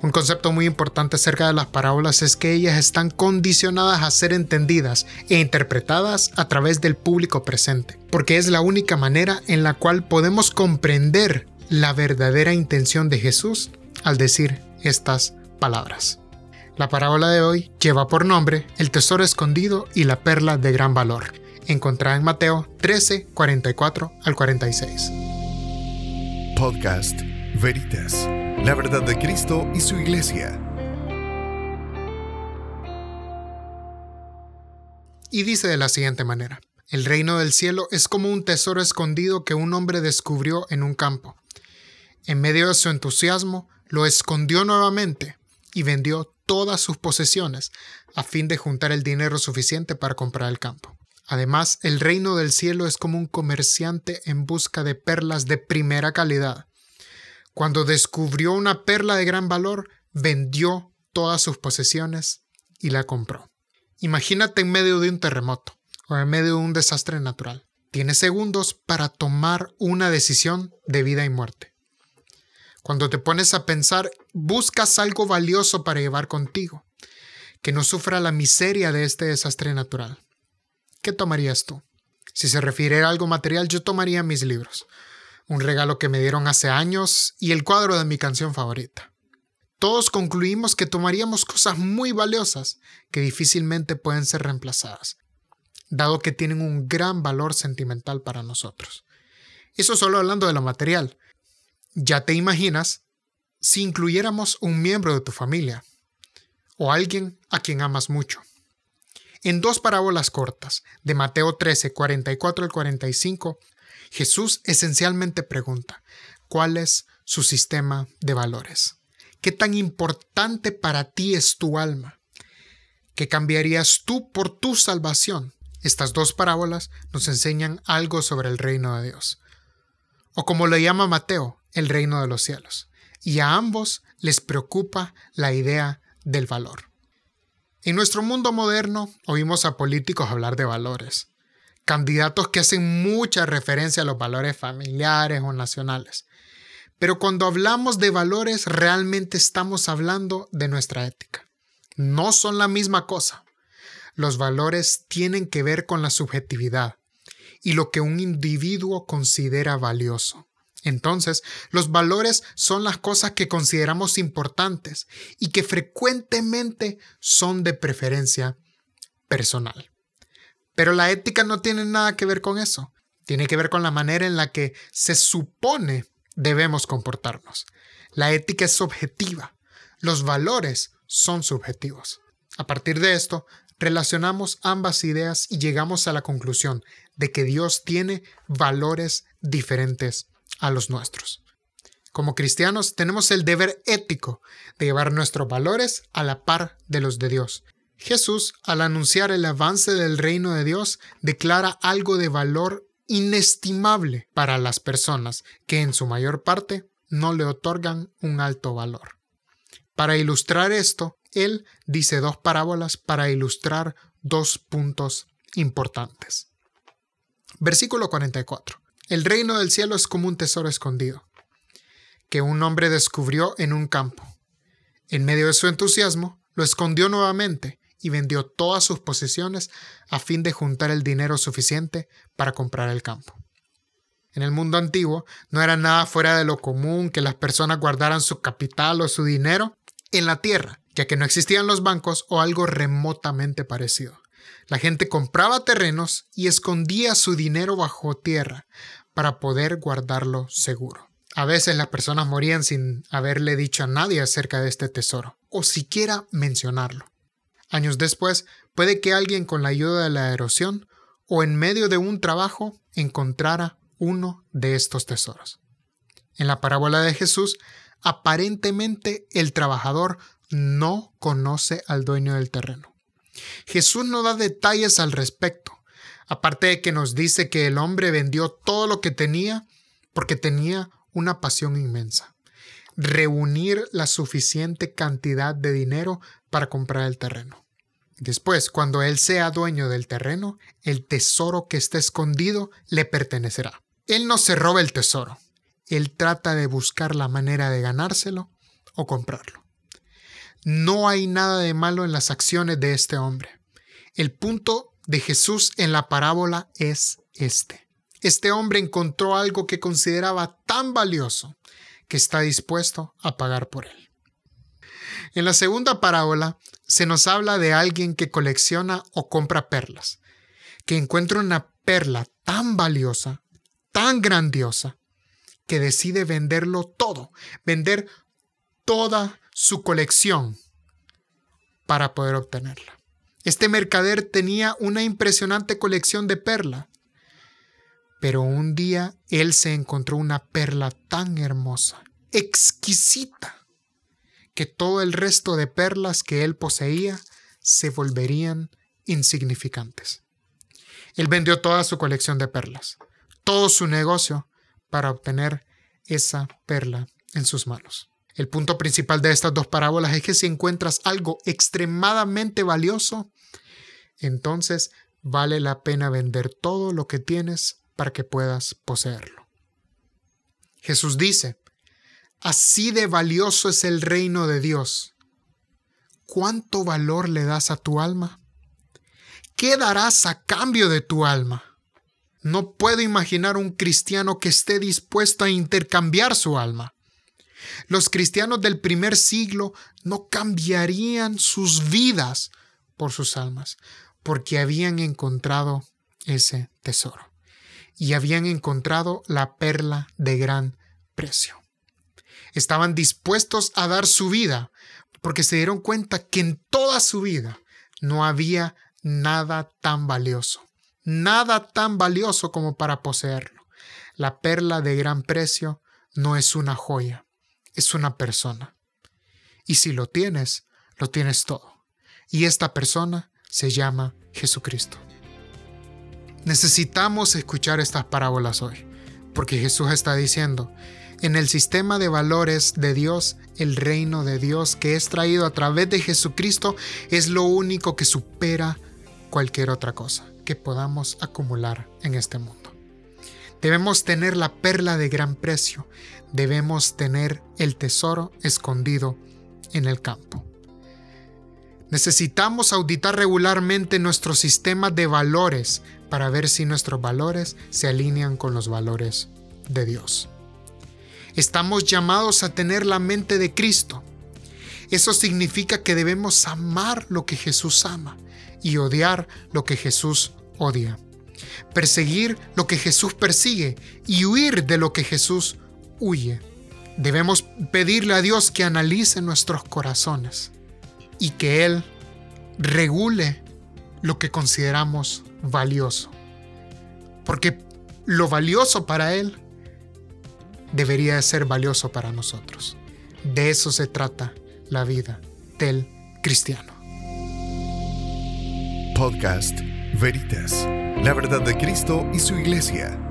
Un concepto muy importante acerca de las parábolas es que ellas están condicionadas a ser entendidas e interpretadas a través del público presente, porque es la única manera en la cual podemos comprender la verdadera intención de Jesús al decir estas palabras. La parábola de hoy lleva por nombre El tesoro escondido y la perla de gran valor, encontrada en Mateo 13, 44 al 46. Podcast Veritas, la verdad de Cristo y su iglesia. Y dice de la siguiente manera, el reino del cielo es como un tesoro escondido que un hombre descubrió en un campo. En medio de su entusiasmo, lo escondió nuevamente y vendió todas sus posesiones a fin de juntar el dinero suficiente para comprar el campo. Además, el reino del cielo es como un comerciante en busca de perlas de primera calidad. Cuando descubrió una perla de gran valor, vendió todas sus posesiones y la compró. Imagínate en medio de un terremoto o en medio de un desastre natural. Tienes segundos para tomar una decisión de vida y muerte. Cuando te pones a pensar, buscas algo valioso para llevar contigo, que no sufra la miseria de este desastre natural. ¿Qué tomarías tú? Si se refiere a algo material, yo tomaría mis libros, un regalo que me dieron hace años y el cuadro de mi canción favorita. Todos concluimos que tomaríamos cosas muy valiosas que difícilmente pueden ser reemplazadas, dado que tienen un gran valor sentimental para nosotros. Eso solo hablando de lo material, ya te imaginas si incluyéramos un miembro de tu familia o alguien a quien amas mucho. En dos parábolas cortas, de Mateo 13, 44 al 45, Jesús esencialmente pregunta, ¿cuál es su sistema de valores? ¿Qué tan importante para ti es tu alma? ¿Qué cambiarías tú por tu salvación? Estas dos parábolas nos enseñan algo sobre el reino de Dios. O como le llama Mateo, el reino de los cielos, y a ambos les preocupa la idea del valor. En nuestro mundo moderno oímos a políticos hablar de valores, candidatos que hacen mucha referencia a los valores familiares o nacionales. Pero cuando hablamos de valores realmente estamos hablando de nuestra ética. No son la misma cosa. Los valores tienen que ver con la subjetividad y lo que un individuo considera valioso. Entonces, los valores son las cosas que consideramos importantes y que frecuentemente son de preferencia personal. Pero la ética no tiene nada que ver con eso. Tiene que ver con la manera en la que se supone debemos comportarnos. La ética es subjetiva. Los valores son subjetivos. A partir de esto, relacionamos ambas ideas y llegamos a la conclusión de que Dios tiene valores diferentes a los nuestros. Como cristianos tenemos el deber ético de llevar nuestros valores a la par de los de Dios. Jesús, al anunciar el avance del reino de Dios, declara algo de valor inestimable para las personas que en su mayor parte no le otorgan un alto valor. Para ilustrar esto, él dice dos parábolas para ilustrar dos puntos importantes. Versículo 44. El reino del cielo es como un tesoro escondido, que un hombre descubrió en un campo. En medio de su entusiasmo, lo escondió nuevamente y vendió todas sus posesiones a fin de juntar el dinero suficiente para comprar el campo. En el mundo antiguo no era nada fuera de lo común que las personas guardaran su capital o su dinero en la tierra, ya que no existían los bancos o algo remotamente parecido. La gente compraba terrenos y escondía su dinero bajo tierra para poder guardarlo seguro. A veces las personas morían sin haberle dicho a nadie acerca de este tesoro, o siquiera mencionarlo. Años después, puede que alguien con la ayuda de la erosión o en medio de un trabajo encontrara uno de estos tesoros. En la parábola de Jesús, aparentemente el trabajador no conoce al dueño del terreno. Jesús no da detalles al respecto, aparte de que nos dice que el hombre vendió todo lo que tenía porque tenía una pasión inmensa, reunir la suficiente cantidad de dinero para comprar el terreno. Después, cuando él sea dueño del terreno, el tesoro que está escondido le pertenecerá. Él no se roba el tesoro, él trata de buscar la manera de ganárselo o comprarlo. No hay nada de malo en las acciones de este hombre. El punto de Jesús en la parábola es este. Este hombre encontró algo que consideraba tan valioso que está dispuesto a pagar por él. En la segunda parábola se nos habla de alguien que colecciona o compra perlas, que encuentra una perla tan valiosa, tan grandiosa, que decide venderlo todo, vender toda su colección para poder obtenerla. Este mercader tenía una impresionante colección de perlas, pero un día él se encontró una perla tan hermosa, exquisita, que todo el resto de perlas que él poseía se volverían insignificantes. Él vendió toda su colección de perlas, todo su negocio, para obtener esa perla en sus manos. El punto principal de estas dos parábolas es que si encuentras algo extremadamente valioso, entonces vale la pena vender todo lo que tienes para que puedas poseerlo. Jesús dice, así de valioso es el reino de Dios. ¿Cuánto valor le das a tu alma? ¿Qué darás a cambio de tu alma? No puedo imaginar un cristiano que esté dispuesto a intercambiar su alma. Los cristianos del primer siglo no cambiarían sus vidas por sus almas, porque habían encontrado ese tesoro y habían encontrado la perla de gran precio. Estaban dispuestos a dar su vida porque se dieron cuenta que en toda su vida no había nada tan valioso, nada tan valioso como para poseerlo. La perla de gran precio no es una joya, es una persona. Y si lo tienes, lo tienes todo. Y esta persona se llama Jesucristo. Necesitamos escuchar estas parábolas hoy, porque Jesús está diciendo, en el sistema de valores de Dios, el reino de Dios que es traído a través de Jesucristo es lo único que supera cualquier otra cosa que podamos acumular en este mundo. Debemos tener la perla de gran precio, debemos tener el tesoro escondido en el campo. Necesitamos auditar regularmente nuestro sistema de valores para ver si nuestros valores se alinean con los valores de Dios. Estamos llamados a tener la mente de Cristo. Eso significa que debemos amar lo que Jesús ama y odiar lo que Jesús odia. Perseguir lo que Jesús persigue y huir de lo que Jesús huye. Debemos pedirle a Dios que analice nuestros corazones y que Él regule lo que consideramos valioso. Porque lo valioso para Él debería ser valioso para nosotros. De eso se trata la vida del cristiano. Podcast Veritas, la verdad de Cristo y su iglesia